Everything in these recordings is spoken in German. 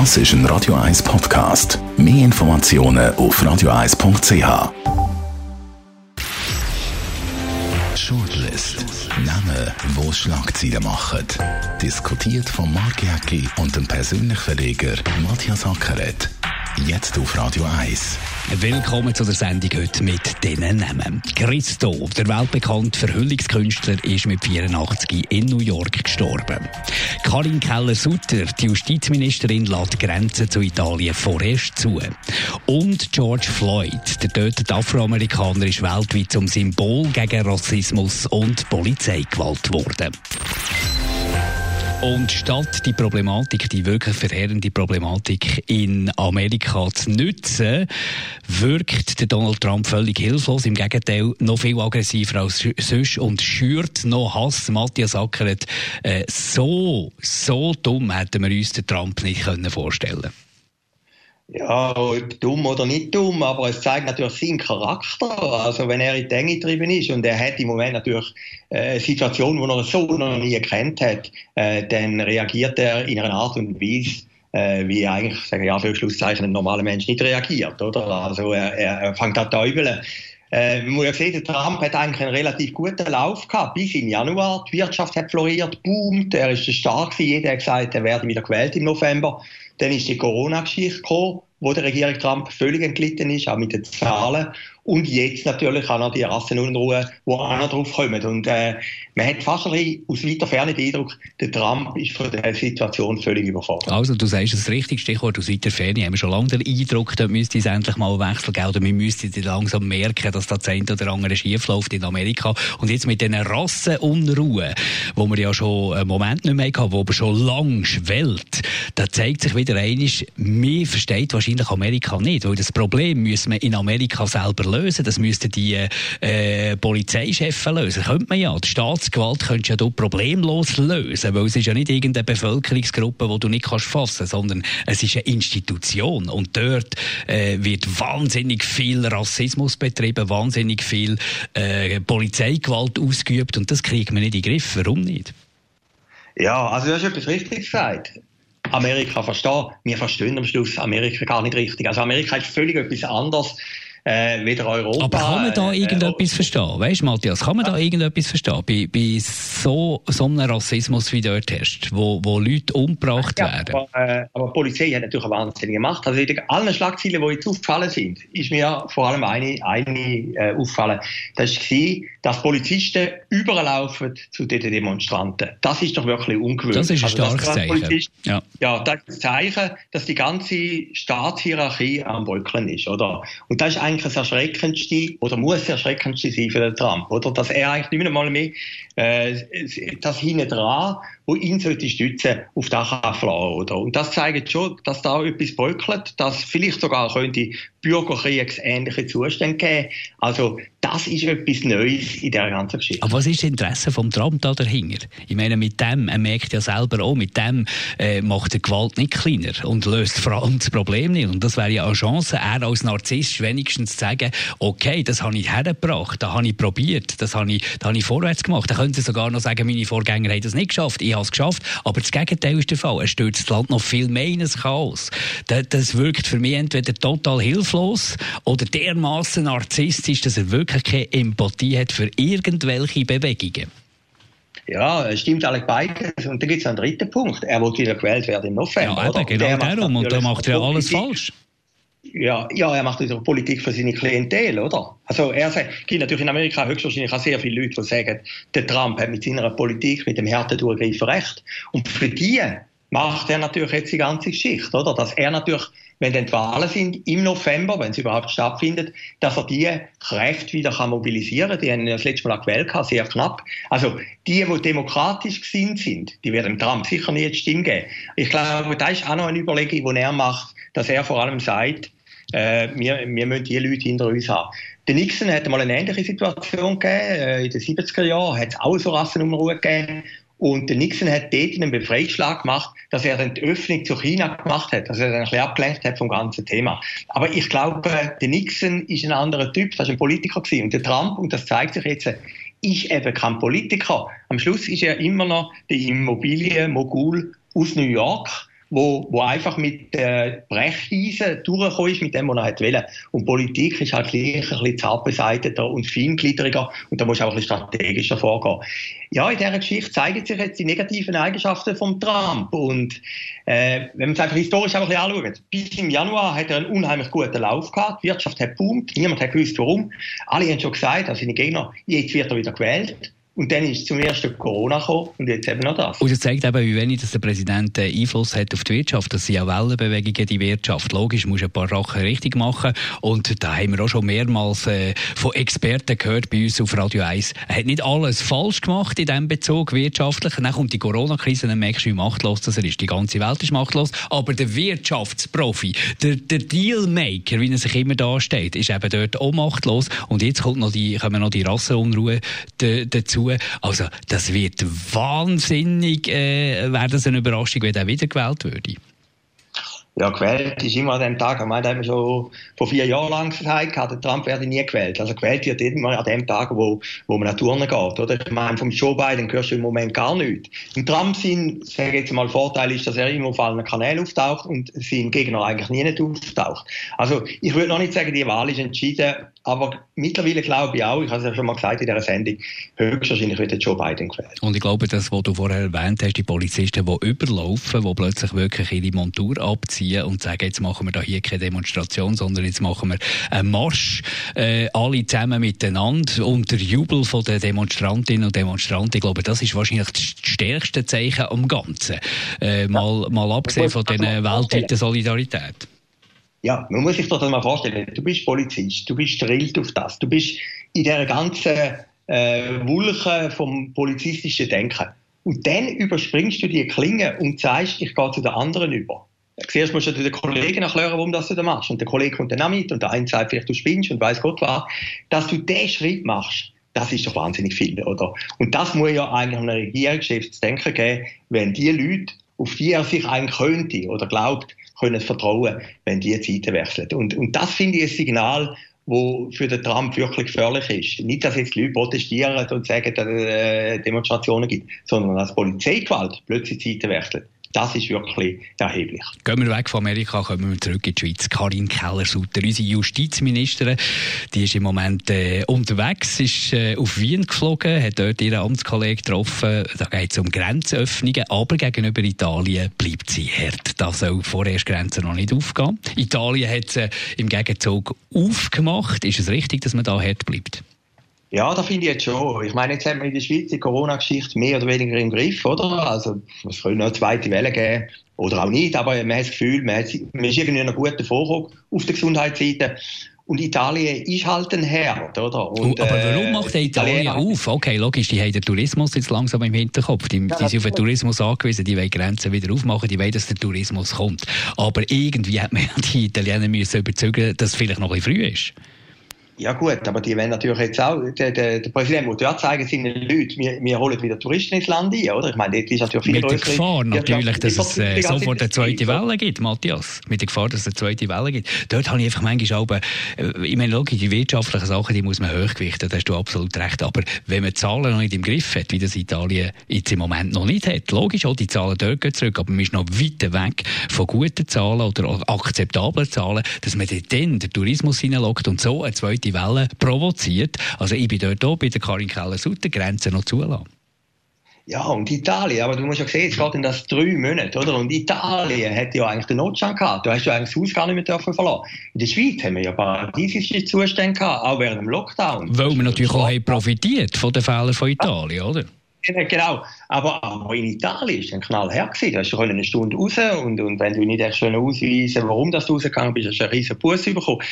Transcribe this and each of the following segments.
Das ist ein Radio 1 Podcast. Mehr Informationen auf radio1.ch. Shortlist. Namen, wo Schlagzeilen machen. Diskutiert von Mark Jäcki und dem persönlichen Verleger Matthias Ackeret. Jetzt auf Radio 1. Willkommen zu der Sendung heute mit diesen Namen. Christo, der weltbekannte Verhüllungskünstler, ist mit 84 in New York gestorben. Karin Keller-Sutter, die Justizministerin, lässt Grenzen zu Italien vorerst zu. Und George Floyd, der tötete Afroamerikaner, ist weltweit zum Symbol gegen Rassismus und Polizeigewalt geworden. Und statt die Problematik, die wirklich verheerende Problematik in Amerika zu nutzen, wirkt der Donald Trump völlig hilflos. Im Gegenteil, noch viel aggressiver als sonst und schürt noch Hass. Matthias Ackeret, äh, so, so dumm hätten wir uns den Trump nicht können vorstellen können. Ja, ob dumm oder nicht dumm, aber es zeigt natürlich seinen Charakter. Also wenn er in die Enge getrieben ist und er hat im Moment natürlich äh, eine Situation, die er so noch nie gekannt hat, äh, dann reagiert er in einer Art und Weise, äh, wie eigentlich, sagen ja, für Schlusszeichen ein normaler Mensch nicht reagiert, oder? Also er, er, fängt an täubeln. Äh, muss ja sehen, Trump hat eigentlich einen relativ guten Lauf gehabt. Bis in Januar. Die Wirtschaft hat floriert, boomt. Er ist stark. Jeder hat gesagt, er werde wieder gewählt im November. Dann ist die Corona-Geschichte gekommen, wo der Regierung Trump völlig entglitten ist, auch mit den Zahlen. Und jetzt natürlich auch noch die Rassenunruhe, die auch noch drauf kommen. Und äh, man hat fast aus weiter Ferne den Eindruck, der Trump ist von der Situation völlig überfordert. Also du sagst das richtige Stichwort aus weiter Ferne. Wir haben schon lange den Eindruck, da müsste es endlich mal Wechsel geben. Oder wir müssten langsam merken, dass da das oder andere schiefläuft in Amerika. Und jetzt mit diesen Rassenunruhen, wo wir ja schon einen Moment nicht mehr hatten, wo aber schon lange schwellt, da zeigt sich wieder einiges, mir versteht wahrscheinlich Amerika nicht. Weil das Problem müssen wir in Amerika selber lösen. Das müssten die äh, Polizeichefs lösen. Könnte man ja. Die Staatsgewalt könntest ja du problemlos lösen, weil es ist ja nicht irgendeine Bevölkerungsgruppe, die du nicht kannst fassen, sondern es ist eine Institution und dort äh, wird wahnsinnig viel Rassismus betrieben, wahnsinnig viel äh, Polizeigewalt ausgeübt und das kriegt man nicht in den Griff. Warum nicht? Ja, also du hast etwas Richtiges gesagt. Amerika verstehen. Wir verstehen am Schluss Amerika gar nicht richtig. Also Amerika ist völlig etwas anderes äh, wieder Europa. Aber kann man da äh, irgendetwas äh, verstehen? Weißt du, Matthias, kann man da irgendetwas verstehen? Bei, bei so, so einem Rassismus wie dort herrscht, wo, wo Leute umgebracht ja, werden. Aber, äh, aber, die Polizei hat natürlich eine wahnsinnige Macht. Also in allen Schlagzeilen, die jetzt aufgefallen sind, ist mir vor allem eine, eine äh, aufgefallen. Das war, dass Polizisten überlaufen zu den Demonstranten. Das ist doch wirklich ungewöhnlich. Das ist ein also, starkes Zeichen. Ja. ja, das ist ein Zeichen, dass die ganze Staatshierarchie am Bröckeln ist, oder? Und das ist eigentlich das Erschreckendste, oder muss das Erschreckendste sein für den Trump, oder? Dass er eigentlich nicht mehr mehr, äh, das hinten dran, wo ihn sollte stützen, auf das kann oder? Und das zeigt schon, dass da etwas bröckelt, dass vielleicht sogar könnte bürgerkriegsähnliche Zustände geben. Also, das ist etwas Neues in der ganzen Geschichte. Aber was ist das Interesse vom Trump da dahinter? Ich meine, mit dem, er merkt ja selber auch, mit dem äh, macht er Gewalt nicht kleiner und löst vor allem das Problem nicht. Und das wäre ja eine Chance, er als Narzisst wenigstens zu sagen, okay, das habe ich hergebracht, das habe ich probiert, das habe ich, das habe ich vorwärts gemacht. Er könnte sogar noch sagen, meine Vorgänger haben das nicht geschafft, ich habe es geschafft. Aber das Gegenteil ist der Fall. Er stürzt das Land noch viel mehr in ein Chaos. Das, das wirkt für mich entweder total hilflos oder dermaßen narzisstisch, dass er wirklich keine Empathie hat für irgendwelche Bewegungen. Ja, es stimmt eigentlich beides. Und dann gibt es einen dritten Punkt. Er wird wieder gewählt werden im November. Ja, eben, genau darum. Und da macht er alles falsch. Ja, ja, er macht wieder Politik für seine Klientel, oder? Also er sagt, gibt natürlich in Amerika höchstwahrscheinlich auch sehr viele Leute, die sagen, der Trump hat mit seiner Politik, mit dem harten Durchgriff recht. Und für die macht er natürlich jetzt die ganze Geschichte, oder? Dass er natürlich, wenn dann die Wahlen sind im November, wenn sie überhaupt stattfindet, dass er die Kräfte wieder kann mobilisieren kann. Die haben das letzte Mal gewählt, sehr knapp. Also die, die demokratisch gesinnt sind, die werden Trump sicher nicht die Stimme geben. Ich glaube, da ist auch noch eine Überlegung, die er macht, dass er vor allem sagt, äh, wir, wir müssen die Leute hinter uns haben. Der Nixon hat mal eine ähnliche Situation gegeben. Äh, in den 70er Jahren hat es auch so Rassenunruhe gegeben. Und der Nixon hat dort einen Befreiungsschlag gemacht, dass er dann die Öffnung zu China gemacht hat, dass er dann ein bisschen abgelenkt hat vom ganzen Thema. Aber ich glaube, der Nixon ist ein anderer Typ, das war ein Politiker gewesen. Und der Trump, und das zeigt sich jetzt, ist eben kein Politiker. Am Schluss ist er immer noch der Immobilienmogul aus New York wo, wo einfach mit äh, Brecheisen durchgekommen ist, mit dem, was er hat. Und Politik ist halt gleich ein bisschen zartbeseiteter und feingliedriger und da muss auch ein bisschen strategischer vorgehen. Ja, in dieser Geschichte zeigen sich jetzt die negativen Eigenschaften von Trump und äh, wenn man es einfach historisch ein bisschen anschaut, bis im Januar hat er einen unheimlich guten Lauf gehabt, die Wirtschaft hat boomt, niemand hat gewusst warum, alle haben schon gesagt, also seine Gegner, jetzt wird er wieder gewählt und dann ist zum ersten Corona gekommen und jetzt eben noch das. Und das zeigt eben, wie wenig dass der Präsident Einfluss hat auf die Wirtschaft. Das sind ja Wellenbewegungen, die Wirtschaft. Logisch, muss ein paar Sachen richtig machen. Und da haben wir auch schon mehrmals äh, von Experten gehört bei uns auf Radio 1. Er hat nicht alles falsch gemacht in diesem Bezug wirtschaftlich. Dann kommt die Corona-Krise, dann merkst du, wie machtlos das er ist. Die ganze Welt ist machtlos. Aber der Wirtschaftsprofi, der, der Dealmaker, wie er sich immer darstellt, ist eben dort auch machtlos. Und jetzt kommt noch die, kommen noch die Rassenunruhe dazu also das wird wahnsinnig, äh, wäre das eine Überraschung, wenn er wiedergewählt würde. Ja, gewählt ist immer an dem Tag. Ich meine, da haben wir schon vor vier Jahren lang gesagt, der Trump werde nie gewählt. Also gewählt wird immer an dem Tag, wo, wo man nach Turnen geht, oder? Ich meine, vom Joe Biden hörst du im Moment gar nichts. Im Trump sein, sage jetzt mal, Vorteil ist, dass er immer auf allen Kanälen auftaucht und sein Gegner eigentlich nie nicht auftaucht. Also, ich würde noch nicht sagen, die Wahl ist entschieden. Aber mittlerweile glaube ich auch, ich habe es ja schon mal gesagt in dieser Sendung, höchstwahrscheinlich wird Joe Biden gewählt. Und ich glaube, das, was du vorher erwähnt hast, die Polizisten, die überlaufen, die plötzlich wirklich ihre Montur abziehen und sagen, jetzt machen wir da hier keine Demonstration, sondern jetzt machen wir einen Marsch, äh, alle zusammen miteinander unter Jubel der Demonstrantinnen und Demonstranten. Ich glaube, das ist wahrscheinlich das stärkste Zeichen am Ganzen. Äh, mal, mal abgesehen von dieser weltweiten Solidarität. Ja, man muss sich das mal vorstellen. Du bist Polizist, du bist drillt auf das, du bist in der ganzen äh, Wulche vom polizistischen Denken. Und dann überspringst du die Klinge und sagst, ich gehe zu den anderen über. Zuerst musst du den Kollegen erklären, warum das du das machst. Und der Kollege kommt dann auch mit und der eine sagt vielleicht, du spinnst und weiß Gott was. Dass du diesen Schritt machst, das ist doch wahnsinnig viel, oder? Und das muss ja eigentlich einem Regierungschef zu denken geben, wenn die Leute, auf die er sich eigentlich könnte oder glaubt, können vertrauen, wenn die Zeiten wechseln. Und, und das finde ich ein Signal, wo für den Trump wirklich gefährlich ist. Nicht, dass jetzt Leute protestieren und sagen, dass es äh, Demonstrationen gibt, sondern dass Polizeigewalt plötzlich Zeiten wechselt. Das ist wirklich erheblich. Gehen wir weg von Amerika, kommen wir zurück in die Schweiz. Karin Keller-Sutter, unsere Justizministerin, die ist im Moment äh, unterwegs, ist äh, auf Wien geflogen, hat dort ihren Amtskollegen getroffen. Da geht es um Grenzöffnungen, aber gegenüber Italien bleibt sie hart. Da soll vorerst Grenzen noch nicht aufgehen. Italien hat sie im Gegenzug aufgemacht. Ist es richtig, dass man da hart bleibt? Ja, da finde ich jetzt schon. Ich meine, jetzt haben wir in der Schweiz die Corona-Geschichte mehr oder weniger im Griff, oder? Also, es könnte noch eine zweite Welle geben. Oder auch nicht, aber man hat das Gefühl, man, hat, man ist irgendwie noch gut davor auf der Gesundheitsseite. Und Italien ist halt ein Herd, oder? Und, aber warum äh, macht Italien auf? Okay, logisch, die haben den Tourismus jetzt langsam im Hinterkopf. Die, die sind auf den Tourismus angewiesen, die wollen Grenzen wieder aufmachen, die wollen, dass der Tourismus kommt. Aber irgendwie hat man die Italiener müssen überzeugen, dass es vielleicht noch ein bisschen früh ist. Ja gut, aber die werden natürlich jetzt auch, der, der, der Präsident muss ja zeigen seinen Leuten, wir, wir holen wieder Touristen ins Land ein, oder? Ich meine, dort ist natürlich viel Mit der Gefahr natürlich, dass es äh, sofort eine zweite Welle gibt, Matthias. Mit der Gefahr, dass es eine zweite Welle gibt. Dort habe ich einfach manchmal auch, äh, ich meine, logisch, die wirtschaftlichen Sachen, die muss man hochgewichten, da hast du absolut recht. Aber wenn man die Zahlen noch nicht im Griff hat, wie das Italien jetzt im Moment noch nicht hat, logisch, auch die Zahlen dort gehen zurück, aber man ist noch weit weg von guten Zahlen oder akzeptablen Zahlen, dass man dann den Tourismus hineinlockt und so eine zweite zweite Welle provoziert. Also ich bin dort auch bei der Karin Keller-Sutter, Grenzen noch zulassen. Ja, und Italien, aber du musst ja sehen, es geht in das drei Monate, oder? Und Italien hat ja eigentlich den Notstand gehabt. Du hast ja eigentlich das Haus gar nicht mehr dürfen verlassen. In der Schweiz haben wir ja paradiesische Zustände gehabt, auch während dem Lockdown. Weil wir natürlich auch haben profitiert von den Fehlern von Italien, oder? Genau, aber, aber in Italien ist ein Knall her. Da hast du eine Stunde raus und, und wenn du nicht echt schön ausweisen warum du rausgegangen bist, hast du einen riesen Bus bekommen.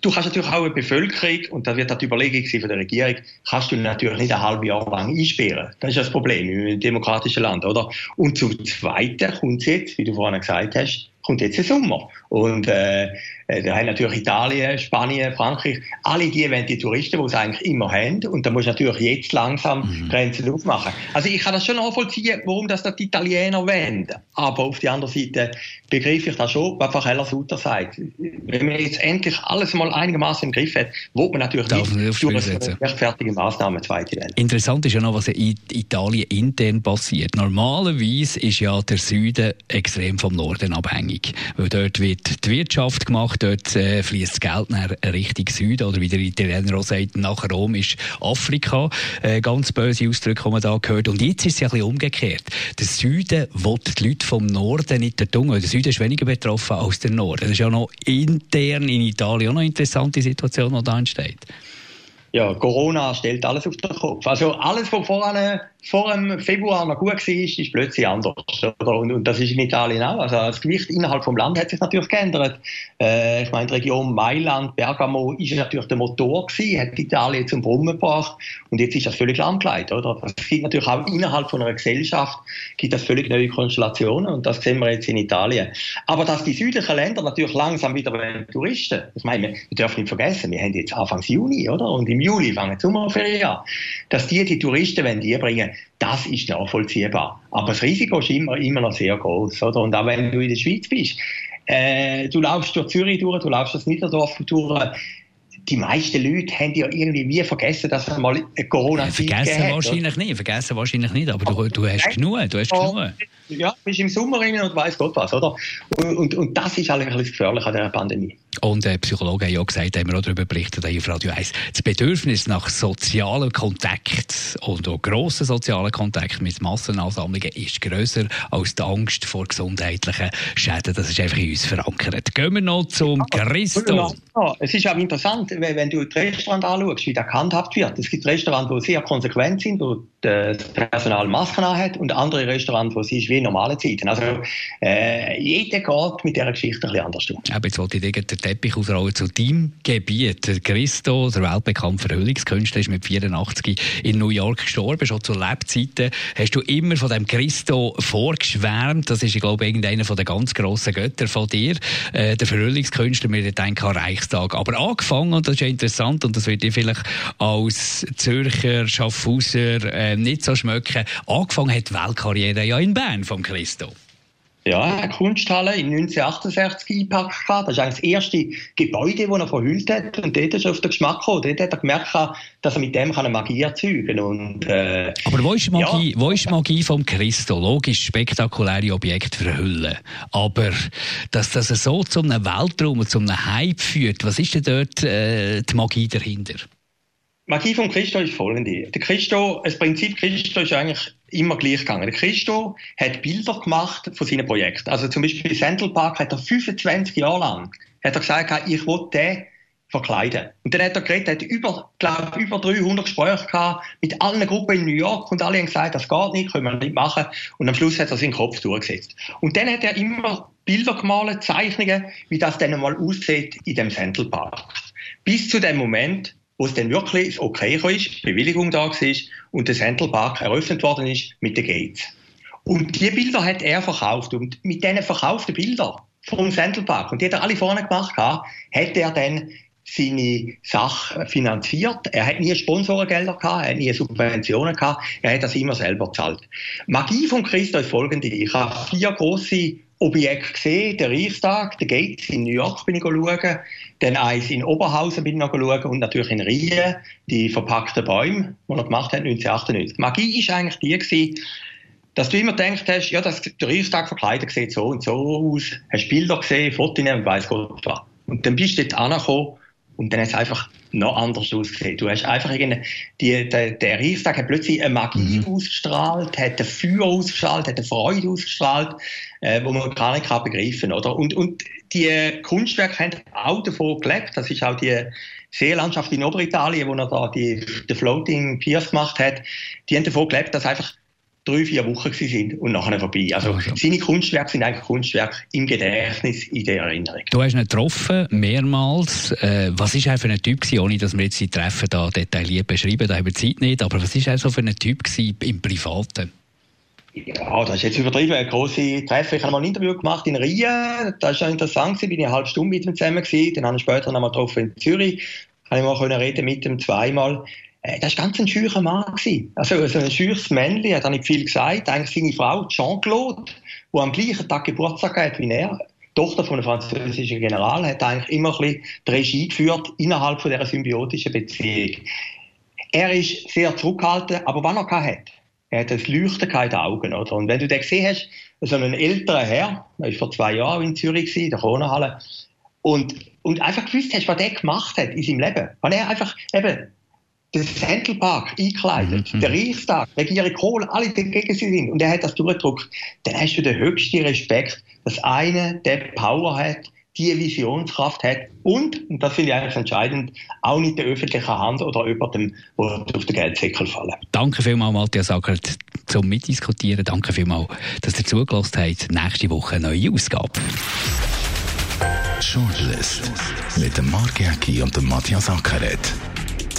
Du kannst natürlich auch eine Bevölkerung, und da wird halt die Überlegung von der Regierung, kannst du natürlich nicht ein halbes Jahr lang einsperren. Das ist das Problem im demokratischen Land, oder? Und zum Zweiten kommt es jetzt, wie du vorhin gesagt hast, kommt jetzt der Sommer. Und äh, äh, da haben natürlich Italien, Spanien, Frankreich, alle die wollen die Touristen, die es eigentlich immer haben. Und da muss natürlich jetzt langsam mhm. Grenzen aufmachen. Also ich kann das schon nachvollziehen, warum das die Italiener wollen. Aber auf der anderen Seite begreife ich das schon, was Frau Keller-Sutter sagt. Wenn man jetzt endlich alles mal einigermaßen im Griff hat, wo man natürlich Darf nicht durch rechtfertige Maßnahmen zweite Welle. Interessant ist ja noch, was in Italien intern passiert. Normalerweise ist ja der Süden extrem vom Norden abhängig, weil dort wird die Wirtschaft gemacht, dort äh, fließt das Geld nach Richtung Süden oder wie der Italiener auch sagt, nach Rom ist Afrika. Äh, ganz böse Ausdrücke, die man da gehört. Und jetzt ist es ja ein bisschen umgekehrt. Der Süden will die Leute vom Norden nicht der. Der Süden ist weniger betroffen als der Norden. Das ist ja noch intern in Italien auch noch eine interessante Situation, die da entsteht. Ja, Corona stellt alles auf den Kopf. Also alles, was vorne vor dem Februar noch gut war, ist plötzlich anders. Und, und, das ist in Italien auch. Also das Gewicht innerhalb des Landes hat sich natürlich geändert. Äh, ich meine, die Region Mailand, Bergamo ist natürlich der Motor gewesen, hat Italien zum Brummen gebracht und jetzt ist das völlig lahmgelegt, oder? Das gibt natürlich auch innerhalb von einer Gesellschaft gibt das völlig neue Konstellationen und das sehen wir jetzt in Italien. Aber dass die südlichen Länder natürlich langsam wieder Touristen, ich meine, wir dürfen nicht vergessen, wir haben jetzt Anfang Juni, oder? Und im Juli fangen die Sommerferien an. Dass die die Touristen, wenn die bringen, das ist nachvollziehbar. Aber das Risiko ist immer, immer noch sehr groß. Oder? Und auch wenn du in der Schweiz bist, äh, du laufst durch Zürich durch, du laufst das Niederdorf durch, die meisten Leute haben ja irgendwie wie vergessen, dass es mal Corona ja, Vergessen wahrscheinlich nicht, vergessen wahrscheinlich nicht, aber du, du hast genug, du hast genug. Ja, bist im Sommer rein und weiss Gott was, oder? Und, und, und das ist eigentlich das Gefährliche an dieser Pandemie. Und äh, Psychologen haben ja gesagt, haben wir auch darüber berichtet, auf Radio 1, das Bedürfnis nach sozialen Kontakt und auch grossen sozialen Kontakt mit Massenansammlungen ist grösser als die Angst vor gesundheitlichen Schäden. Das ist einfach in uns verankert. Gehen wir noch zum Christo. Ja, es ist auch interessant, wenn du das Restaurant anschaust, wie das gehandhabt wird. Es gibt Restaurants, die sehr konsequent sind, wo das Personal Masken hat und andere Restaurants, wo es ist wie normale Zeiten. Also äh, jeder geht mit dieser Geschichte ein bisschen anders um. Aber jetzt wollte ich den Teppich ausrollen zu deinem Gebiet. Der Christo, der weltbekannte Verhüllungskünstler, ist mit 84 in New York gestorben. Schon zu Lebzeiten hast du immer von dem Christo vorgeschwärmt. Das ist, ich glaube, irgendeiner der ganz grossen Götter von dir. Äh, der Verhüllungskünstler, wir denken an Reichstag. Aber angefangen, und das ist ja interessant, und das wird dir vielleicht als Zürcher, Schaffhauser äh, nicht so schmecken, angefangen hat die Weltkarriere ja in Bern vom Christo. Ja, eine Kunsthalle in 1968 eingepackt. Das ist eigentlich das erste Gebäude, das er verhüllt hat. Und dort ist er auf den Geschmack gekommen. Dort hat er gemerkt, dass er mit dem eine Magie erzeugen kann. äh, Aber wo ist die Magie, ja. wo ist Magie vom Christo? Logisch, spektakuläre Objekte verhüllen. Aber, dass das so zu einem Weltraum, zu einem Hype führt, was ist denn dort äh, die Magie dahinter? Magie vom Christo ist folgende. Der Christo, das Prinzip Christo ist eigentlich immer gleich gegangen. Christo hat Bilder gemacht von seinen Projekten. Also zum Beispiel Central Park hat er 25 Jahre lang hat er gesagt, ich will den verkleiden. Und dann hat er geredet, hat über, glaube über 300 Gespräche gehabt mit allen Gruppen in New York und alle haben gesagt, das geht nicht, können wir nicht machen. Und am Schluss hat er seinen Kopf durchgesetzt. Und dann hat er immer Bilder gemalt, Zeichnungen, wie das dann mal aussieht in dem Central Park. Bis zu dem Moment, wo es dann wirklich okay ist, Bewilligung da war und der Central Park eröffnet worden ist mit den Gates. Und die Bilder hat er verkauft und mit diesen verkauften Bildern vom Central Park und die hat er alle vorne gemacht, hat er dann seine Sache finanziert. Er hat nie Sponsorengelder gehabt, er hat nie Subventionen gehabt, er hat das immer selber gezahlt. Magie von Christo ist folgende. Ich habe vier große Objekte gesehen, der Reichstag, der Gates in New York bin ich schauen, dann eins in Oberhausen bin ich noch schauen und natürlich in Rien, die verpackten Bäume, die er gemacht hat 1998. Die Magie war eigentlich die gewesen, dass du immer denkst hast, ja, das, der Reichstag verkleidet sieht so und so aus, hast Bilder gesehen, Fotos und weiss Gott was. Und dann bist du dort angekommen und dann hat es einfach noch anders ausgesehen. Du hast einfach irgendwie, die, der, der Reichstag hat plötzlich eine Magie mhm. ausgestrahlt, hat ein Feuer ausgestrahlt, hat eine Freude ausgestrahlt, äh, wo man gar nicht kann begreifen oder? Und, und die Kunstwerke haben auch davon gelebt. Das ist auch die Seelandschaft in Oberitalien, wo er da die, die Floating Piers gemacht hat. Die haben davon gelebt, dass einfach drei, vier Wochen sind und nachher vorbei. Also okay. seine Kunstwerke sind eigentlich Kunstwerke im Gedächtnis, in der Erinnerung. Du hast ihn getroffen, mehrmals. Äh, was ist er für ein Typ gewesen, ohne dass wir jetzt die Treffen da detailliert beschreiben, da haben wir Zeit nicht, aber was ist er so für ein Typ gewesen im Privaten? Ja, das ist jetzt übertrieben. Ein grosses Treffen. Ich habe mal ein Interview gemacht in Rio. Das war interessant. Ich bin eine halbe Stunde mit ihm zusammen. Gewesen. Dann habe ich später noch mal getroffen in Zürich. Habe ich mal reden mit ihm zweimal. Äh, das war ganz ein scheuer Mann. Gewesen. Also, also ein scheues Männchen. Er hat nicht viel gesagt. Eigentlich seine Frau, Jean-Claude, die am gleichen Tag Geburtstag hat wie er, Tochter von einem französischen General, hat eigentlich immer ein bisschen die Regie geführt innerhalb von dieser symbiotischen Beziehung. Er ist sehr zurückgehalten, aber was er hat, er hat ein Leuchten in den Augen. Oder? Und wenn du den gesehen hast, so einen älteren Herr, der war vor zwei Jahren in Zürich, in der Kronenhalle, und, und einfach gewusst hast, was der gemacht hat in seinem Leben. Wenn er einfach eben den Central Park einkleidet, mhm. der Reichstag, Regierung Kohl, alle dagegen sind und er hat das durchgedruckt, dann hast du den höchsten Respekt, dass einer der Power hat, die Visionskraft hat und, und das finde ich eigentlich entscheidend, auch nicht der öffentlichen Hand oder jemandem, der auf den Geldsäckel fallen. Danke vielmals, Matthias Sackert, zum Mitdiskutieren. Danke vielmals, dass ihr zugelassen habt. Nächste Woche eine neue Ausgabe. Shortlist mit dem Mark Jäcki und dem Matthias Ackeret.